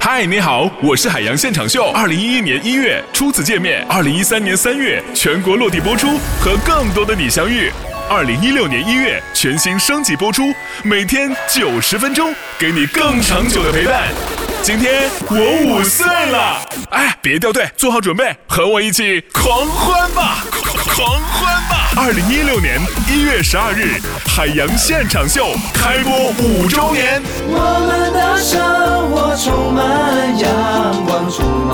嗨，你好，我是海洋现场秀。二零一一年一月初次见面，二零一三年三月全国落地播出，和更多的你相遇。二零一六年一月全新升级播出，每天九十分钟，给你更长久的陪伴。今天我五岁了，哎，别掉队，做好准备，和我一起狂欢吧，狂欢吧！二零一六年一月十二日，海洋现场秀开播五周年。我们